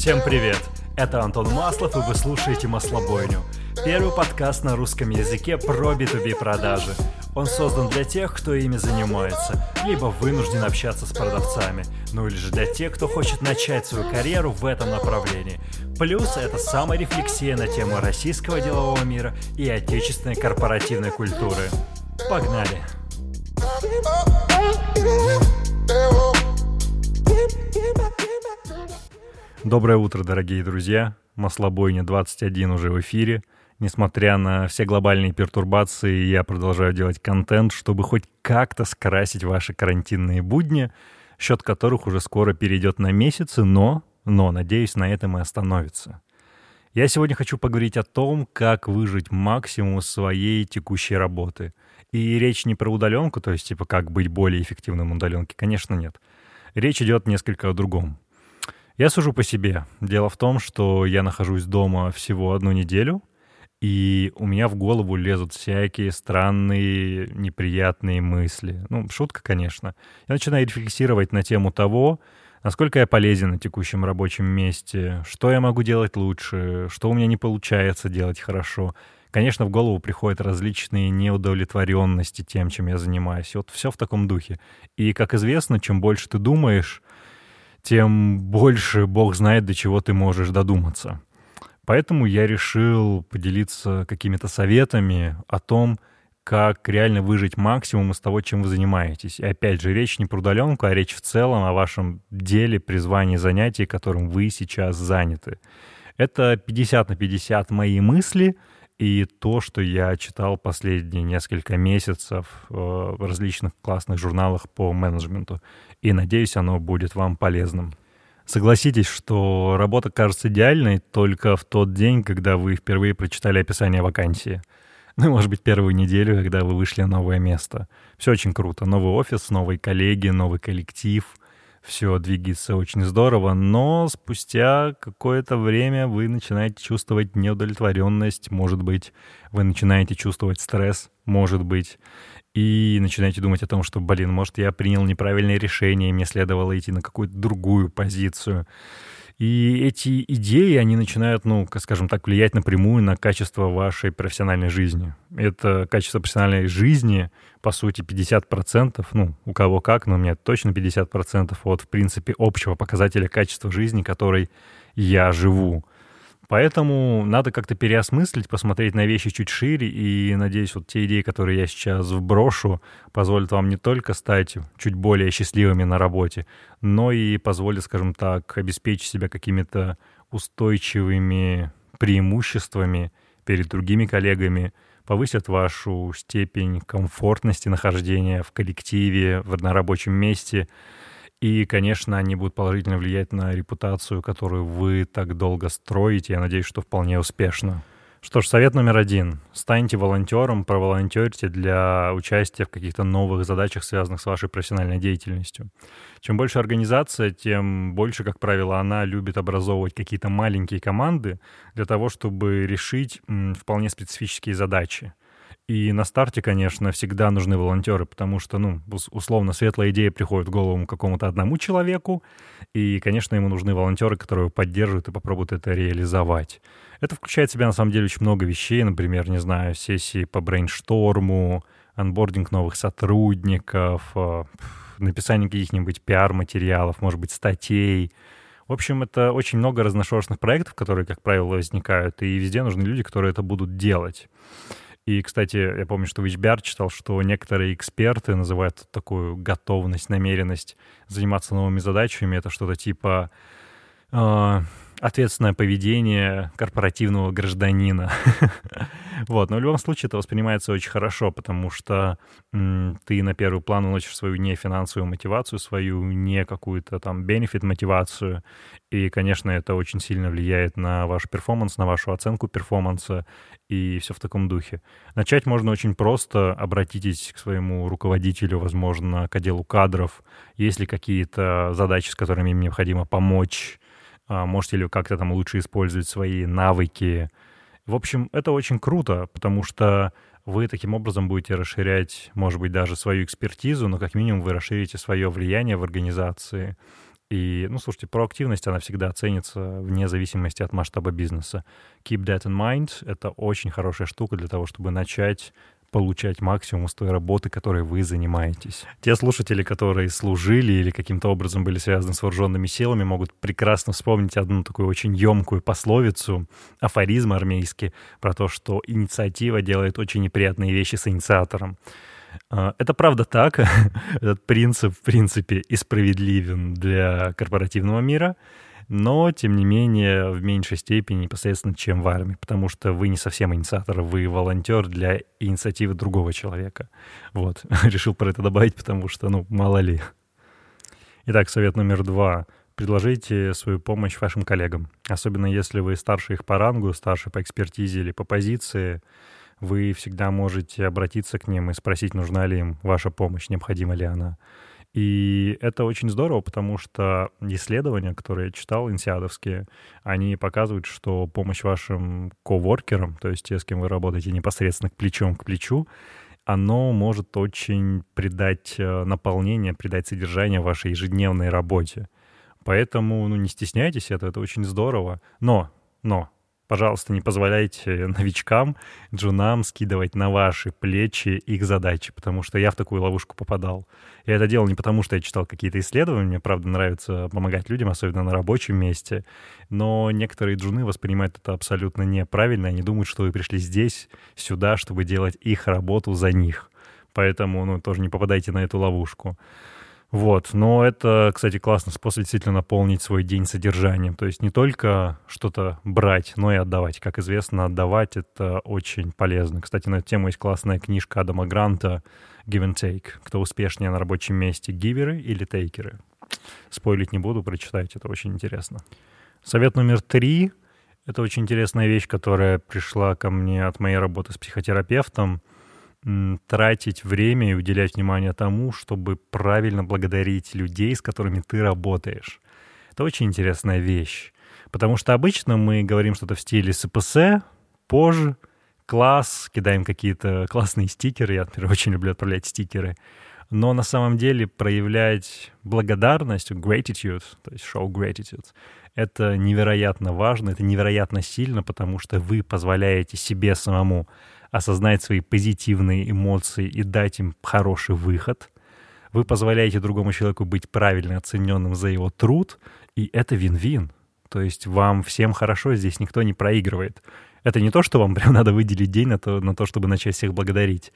Всем привет! Это Антон Маслов, и вы слушаете «Маслобойню». Первый подкаст на русском языке про B2B продажи. Он создан для тех, кто ими занимается, либо вынужден общаться с продавцами, ну или же для тех, кто хочет начать свою карьеру в этом направлении. Плюс это саморефлексия на тему российского делового мира и отечественной корпоративной культуры. Погнали! Доброе утро, дорогие друзья. Маслобойня 21 уже в эфире. Несмотря на все глобальные пертурбации, я продолжаю делать контент, чтобы хоть как-то скрасить ваши карантинные будни, счет которых уже скоро перейдет на месяцы, но, но, надеюсь, на этом и остановится. Я сегодня хочу поговорить о том, как выжить максимум своей текущей работы. И речь не про удаленку, то есть типа как быть более эффективным в удаленке, конечно, нет. Речь идет несколько о другом. Я сужу по себе. Дело в том, что я нахожусь дома всего одну неделю, и у меня в голову лезут всякие странные, неприятные мысли. Ну, шутка, конечно. Я начинаю рефлексировать на тему того, насколько я полезен на текущем рабочем месте, что я могу делать лучше, что у меня не получается делать хорошо. Конечно, в голову приходят различные неудовлетворенности тем, чем я занимаюсь. Вот все в таком духе. И, как известно, чем больше ты думаешь, тем больше Бог знает, до чего ты можешь додуматься. Поэтому я решил поделиться какими-то советами о том, как реально выжить максимум из того, чем вы занимаетесь. И опять же, речь не про удаленку, а речь в целом о вашем деле, призвании, занятии, которым вы сейчас заняты. Это 50 на 50 мои мысли и то, что я читал последние несколько месяцев э, в различных классных журналах по менеджменту и надеюсь, оно будет вам полезным. Согласитесь, что работа кажется идеальной только в тот день, когда вы впервые прочитали описание вакансии. Ну, может быть, первую неделю, когда вы вышли на новое место. Все очень круто. Новый офис, новые коллеги, новый коллектив. Все двигается очень здорово, но спустя какое-то время вы начинаете чувствовать неудовлетворенность, может быть, вы начинаете чувствовать стресс, может быть и начинаете думать о том, что, блин, может, я принял неправильное решение, мне следовало идти на какую-то другую позицию. И эти идеи, они начинают, ну, скажем так, влиять напрямую на качество вашей профессиональной жизни. Это качество профессиональной жизни, по сути, 50%, ну, у кого как, но у меня точно 50% от, в принципе, общего показателя качества жизни, которой я живу. Поэтому надо как-то переосмыслить, посмотреть на вещи чуть шире, и, надеюсь, вот те идеи, которые я сейчас вброшу, позволят вам не только стать чуть более счастливыми на работе, но и позволят, скажем так, обеспечить себя какими-то устойчивыми преимуществами перед другими коллегами, повысят вашу степень комфортности нахождения в коллективе, на рабочем месте — и, конечно, они будут положительно влиять на репутацию, которую вы так долго строите. Я надеюсь, что вполне успешно. Что ж, совет номер один. Станьте волонтером, проволонтерьте для участия в каких-то новых задачах, связанных с вашей профессиональной деятельностью. Чем больше организация, тем больше, как правило, она любит образовывать какие-то маленькие команды для того, чтобы решить м, вполне специфические задачи. И на старте, конечно, всегда нужны волонтеры, потому что, ну, условно, светлая идея приходит в голову какому-то одному человеку, и, конечно, ему нужны волонтеры, которые его поддерживают и попробуют это реализовать. Это включает в себя, на самом деле, очень много вещей, например, не знаю, сессии по брейншторму, анбординг новых сотрудников, э, написание каких-нибудь пиар-материалов, может быть, статей. В общем, это очень много разношерстных проектов, которые, как правило, возникают, и везде нужны люди, которые это будут делать. И, кстати, я помню, что в HBR читал, что некоторые эксперты называют такую готовность, намеренность заниматься новыми задачами. Это что-то типа э, ответственное поведение корпоративного гражданина. вот, но в любом случае это воспринимается очень хорошо, потому что ты на первый план уносишь свою не финансовую мотивацию, свою не какую-то там бенефит мотивацию, и, конечно, это очень сильно влияет на ваш перформанс, на вашу оценку перформанса, и все в таком духе. Начать можно очень просто. Обратитесь к своему руководителю, возможно, к отделу кадров. Есть ли какие-то задачи, с которыми им необходимо помочь, можете ли как-то там лучше использовать свои навыки. В общем, это очень круто, потому что вы таким образом будете расширять, может быть, даже свою экспертизу, но как минимум вы расширите свое влияние в организации. И, ну, слушайте, проактивность, она всегда ценится вне зависимости от масштаба бизнеса. Keep that in mind. Это очень хорошая штука для того, чтобы начать получать максимум из той работы, которой вы занимаетесь. Те слушатели, которые служили или каким-то образом были связаны с вооруженными силами, могут прекрасно вспомнить одну такую очень емкую пословицу, афоризм армейский, про то, что инициатива делает очень неприятные вещи с инициатором. А, это правда так. Этот принцип, в принципе, и справедливен для корпоративного мира, но, тем не менее, в меньшей степени непосредственно, чем в армии, потому что вы не совсем инициатор, вы волонтер для инициативы другого человека. Вот, решил про это добавить, потому что, ну, мало ли. Итак, совет номер два. Предложите свою помощь вашим коллегам, особенно если вы старше их по рангу, старше по экспертизе или по позиции, вы всегда можете обратиться к ним и спросить, нужна ли им ваша помощь, необходима ли она. И это очень здорово, потому что исследования, которые я читал, инсиадовские, они показывают, что помощь вашим коворкерам, то есть те, с кем вы работаете непосредственно плечом к плечу, оно может очень придать э, наполнение, придать содержание вашей ежедневной работе. Поэтому, ну, не стесняйтесь этого, это очень здорово. Но, но, Пожалуйста, не позволяйте новичкам, джунам скидывать на ваши плечи их задачи, потому что я в такую ловушку попадал. Я это делал не потому, что я читал какие-то исследования, мне, правда, нравится помогать людям, особенно на рабочем месте, но некоторые джуны воспринимают это абсолютно неправильно, они думают, что вы пришли здесь, сюда, чтобы делать их работу за них. Поэтому, ну, тоже не попадайте на эту ловушку. Вот, но это, кстати, классный способ действительно наполнить свой день содержанием. То есть не только что-то брать, но и отдавать. Как известно, отдавать — это очень полезно. Кстати, на эту тему есть классная книжка Адама Гранта «Give and Take». Кто успешнее на рабочем месте, гиверы или тейкеры? Спойлить не буду, прочитайте, это очень интересно. Совет номер три — это очень интересная вещь, которая пришла ко мне от моей работы с психотерапевтом — тратить время и уделять внимание тому, чтобы правильно благодарить людей, с которыми ты работаешь. Это очень интересная вещь. Потому что обычно мы говорим что-то в стиле СПС, позже, класс, кидаем какие-то классные стикеры. Я, например, очень люблю отправлять стикеры. Но на самом деле проявлять благодарность, gratitude, то есть show gratitude, это невероятно важно, это невероятно сильно, потому что вы позволяете себе самому осознать свои позитивные эмоции и дать им хороший выход. Вы позволяете другому человеку быть правильно оцененным за его труд, и это вин-вин. То есть вам всем хорошо, здесь никто не проигрывает. Это не то, что вам прям надо выделить день на то, на то, чтобы начать всех благодарить.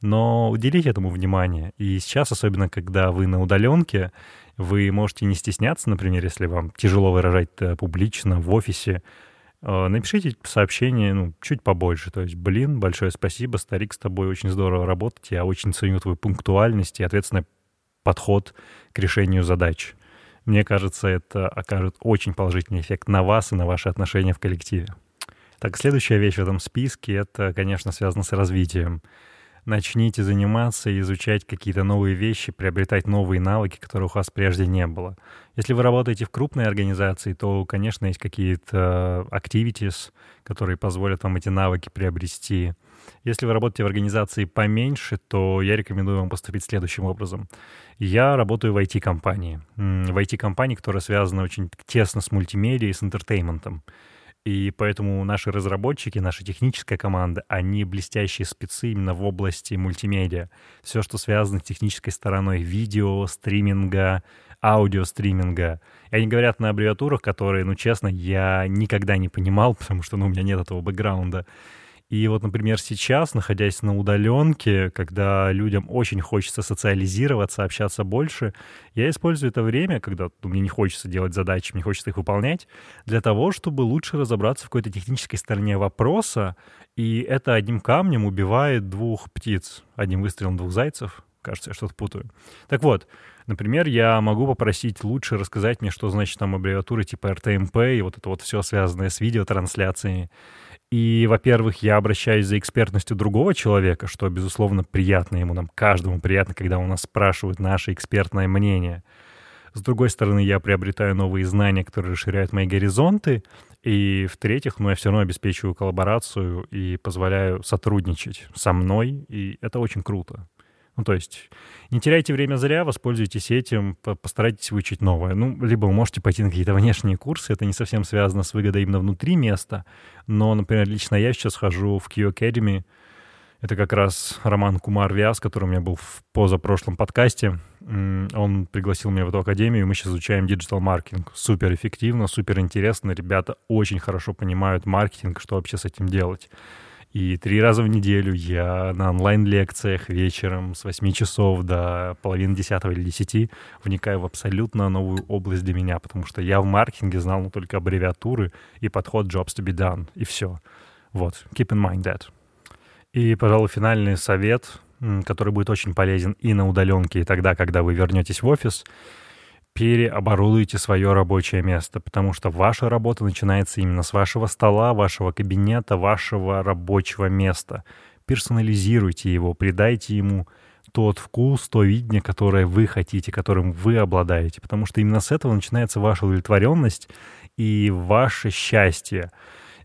Но уделите этому внимание. И сейчас, особенно когда вы на удаленке, вы можете не стесняться, например, если вам тяжело выражать публично в офисе, Э, напишите сообщение, ну, чуть побольше. То есть, блин, большое спасибо, старик, с тобой очень здорово работать. Я очень ценю твою пунктуальность и ответственный подход к решению задач. Мне кажется, это окажет очень положительный эффект на вас и на ваши отношения в коллективе. Так, следующая вещь в этом списке, это, конечно, связано с развитием начните заниматься и изучать какие-то новые вещи, приобретать новые навыки, которых у вас прежде не было. Если вы работаете в крупной организации, то, конечно, есть какие-то activities, которые позволят вам эти навыки приобрести. Если вы работаете в организации поменьше, то я рекомендую вам поступить следующим образом. Я работаю в IT-компании. В IT-компании, которая связана очень тесно с мультимедией и с интертейментом. И поэтому наши разработчики, наша техническая команда, они блестящие спецы именно в области мультимедиа. Все, что связано с технической стороной видео, стриминга, аудиостриминга. И они говорят на аббревиатурах, которые, ну, честно, я никогда не понимал, потому что, ну, у меня нет этого бэкграунда. И вот, например, сейчас, находясь на удаленке, когда людям очень хочется социализироваться, общаться больше, я использую это время, когда мне не хочется делать задачи, мне хочется их выполнять, для того, чтобы лучше разобраться в какой-то технической стороне вопроса. И это одним камнем убивает двух птиц, одним выстрелом двух зайцев. Кажется, я что-то путаю. Так вот, Например, я могу попросить лучше рассказать мне, что значит там аббревиатуры типа RTMP и вот это вот все связанное с видеотрансляциями. И, во-первых, я обращаюсь за экспертностью другого человека, что, безусловно, приятно ему, нам каждому приятно, когда у нас спрашивают наше экспертное мнение. С другой стороны, я приобретаю новые знания, которые расширяют мои горизонты. И, в-третьих, ну, я все равно обеспечиваю коллаборацию и позволяю сотрудничать со мной, и это очень круто. Ну, то есть не теряйте время зря, воспользуйтесь этим, постарайтесь выучить новое. Ну, либо вы можете пойти на какие-то внешние курсы, это не совсем связано с выгодой именно внутри места, но, например, лично я сейчас хожу в Q Academy, это как раз Роман Кумар Виас, который у меня был в позапрошлом подкасте. Он пригласил меня в эту академию, мы сейчас изучаем digital-маркетинг. Супер эффективно, супер интересно. Ребята очень хорошо понимают маркетинг, что вообще с этим делать. И три раза в неделю я на онлайн-лекциях вечером с 8 часов до половины десятого или десяти вникаю в абсолютно новую область для меня, потому что я в маркетинге знал ну, только аббревиатуры и подход jobs to be done, и все. Вот, keep in mind that. И, пожалуй, финальный совет, который будет очень полезен и на удаленке, и тогда, когда вы вернетесь в офис, переоборудуйте свое рабочее место, потому что ваша работа начинается именно с вашего стола, вашего кабинета, вашего рабочего места. Персонализируйте его, придайте ему тот вкус, то видение, которое вы хотите, которым вы обладаете, потому что именно с этого начинается ваша удовлетворенность и ваше счастье.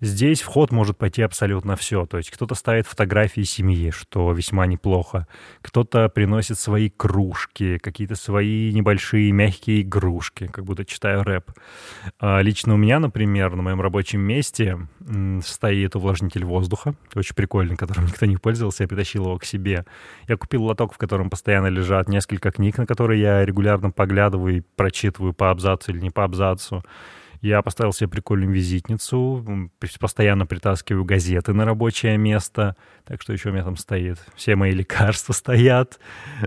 Здесь вход может пойти абсолютно все. То есть кто-то ставит фотографии семьи, что весьма неплохо. Кто-то приносит свои кружки, какие-то свои небольшие мягкие игрушки, как будто читаю рэп. А лично у меня, например, на моем рабочем месте стоит увлажнитель воздуха, очень прикольный, которым никто не пользовался, я притащил его к себе. Я купил лоток, в котором постоянно лежат несколько книг, на которые я регулярно поглядываю и прочитываю по абзацу или не по абзацу. Я поставил себе прикольную визитницу, постоянно притаскиваю газеты на рабочее место. Так что еще у меня там стоит? Все мои лекарства стоят.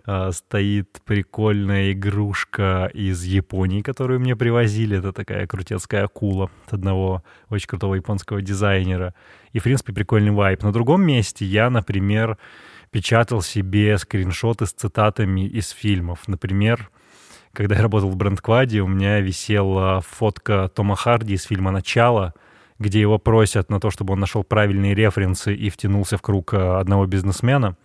А, стоит прикольная игрушка из Японии, которую мне привозили. Это такая крутецкая акула от одного очень крутого японского дизайнера. И, в принципе, прикольный вайп. На другом месте я, например, печатал себе скриншоты с цитатами из фильмов. Например, когда я работал в брендкваде, у меня висела фотка Тома Харди из фильма «Начало», где его просят на то, чтобы он нашел правильные референсы и втянулся в круг э, одного бизнесмена.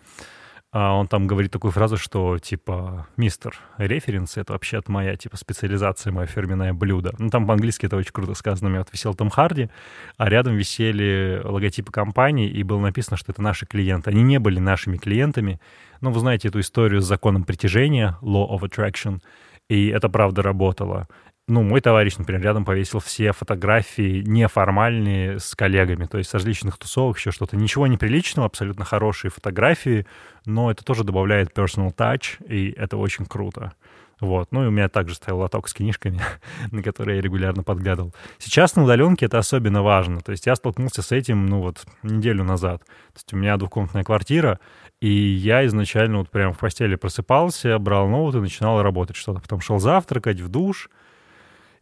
А он там говорит такую фразу, что типа «Мистер, референсы — это вообще от моя типа специализация, мое фирменное блюдо». Ну там по-английски это очень круто сказано. У меня вот висел Том Харди, а рядом висели логотипы компании, и было написано, что это наши клиенты. Они не были нашими клиентами. Но вы знаете эту историю с законом притяжения, law of attraction — и это правда работало. Ну, мой товарищ, например, рядом повесил все фотографии неформальные с коллегами, то есть с различных тусовок, еще что-то. Ничего неприличного, абсолютно хорошие фотографии, но это тоже добавляет personal touch, и это очень круто. Вот. Ну и у меня также стоял лоток с книжками, на которые я регулярно подглядывал. Сейчас на удаленке это особенно важно. То есть я столкнулся с этим, ну вот, неделю назад. То есть у меня двухкомнатная квартира, и я изначально вот прям в постели просыпался, брал ноут и начинал работать что-то. Потом шел завтракать в душ.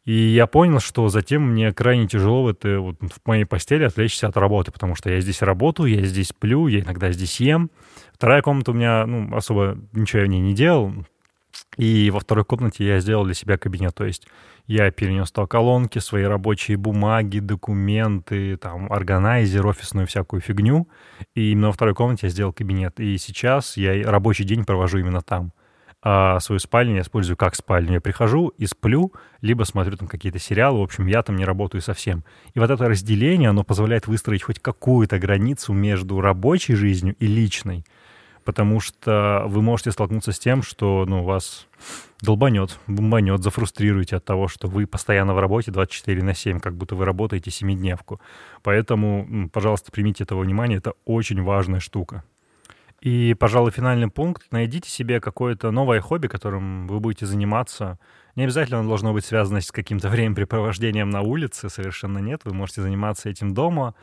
И я понял, что затем мне крайне тяжело в, это, вот, в моей постели отвлечься от работы, потому что я здесь работаю, я здесь сплю, я иногда здесь ем. Вторая комната у меня, ну, особо ничего я в ней не делал. И во второй комнате я сделал для себя кабинет. То есть я перенес туда колонки, свои рабочие бумаги, документы, там, органайзер, офисную всякую фигню. И именно во второй комнате я сделал кабинет. И сейчас я рабочий день провожу именно там. А свою спальню я использую как спальню. Я прихожу и сплю, либо смотрю там какие-то сериалы. В общем, я там не работаю совсем. И вот это разделение, оно позволяет выстроить хоть какую-то границу между рабочей жизнью и личной потому что вы можете столкнуться с тем, что ну, вас долбанет, бомбанет, зафрустрируете от того, что вы постоянно в работе 24 на 7, как будто вы работаете семидневку. Поэтому, пожалуйста, примите этого внимания, это очень важная штука. И, пожалуй, финальный пункт. Найдите себе какое-то новое хобби, которым вы будете заниматься. Не обязательно оно должно быть связано с каким-то времяпрепровождением на улице, совершенно нет. Вы можете заниматься этим дома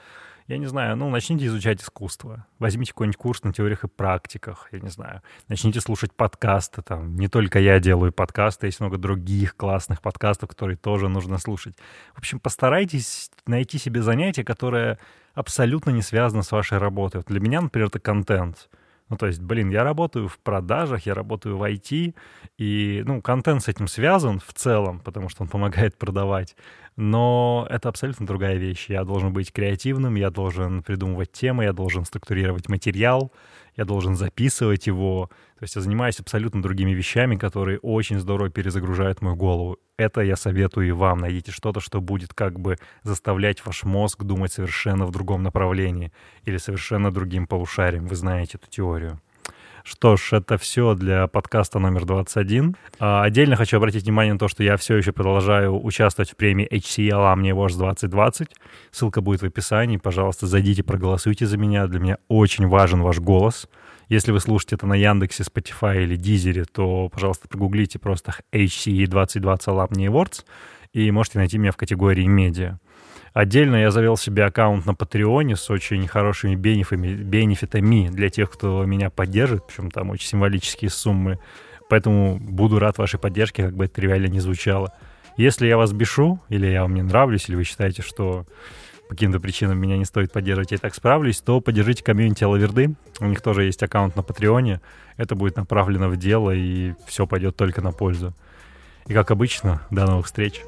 я не знаю, ну, начните изучать искусство. Возьмите какой-нибудь курс на теориях и практиках, я не знаю. Начните слушать подкасты, там, не только я делаю подкасты, есть много других классных подкастов, которые тоже нужно слушать. В общем, постарайтесь найти себе занятие, которое абсолютно не связано с вашей работой. Вот для меня, например, это контент — ну, то есть, блин, я работаю в продажах, я работаю в IT, и, ну, контент с этим связан в целом, потому что он помогает продавать, но это абсолютно другая вещь. Я должен быть креативным, я должен придумывать темы, я должен структурировать материал, я должен записывать его. То есть я занимаюсь абсолютно другими вещами, которые очень здорово перезагружают мою голову. Это я советую и вам. Найдите что-то, что будет как бы заставлять ваш мозг думать совершенно в другом направлении или совершенно другим полушарием. Вы знаете эту теорию. Что ж, это все для подкаста номер 21. А, отдельно хочу обратить внимание на то, что я все еще продолжаю участвовать в премии HC Alumni Awards 2020. Ссылка будет в описании. Пожалуйста, зайдите, проголосуйте за меня. Для меня очень важен ваш голос. Если вы слушаете это на Яндексе, Spotify или Дизере, то, пожалуйста, прогуглите просто HCE 2020 Alumni Awards и можете найти меня в категории медиа. Отдельно я завел себе аккаунт на Патреоне с очень хорошими бенефитами, бенефитами для тех, кто меня поддержит, причем там очень символические суммы. Поэтому буду рад вашей поддержке, как бы это тривиально не звучало. Если я вас бешу, или я вам не нравлюсь, или вы считаете, что по каким-то причинам меня не стоит поддерживать, я так справлюсь, то поддержите комьюнити Алаверды. У них тоже есть аккаунт на Патреоне. Это будет направлено в дело, и все пойдет только на пользу. И как обычно, до новых встреч.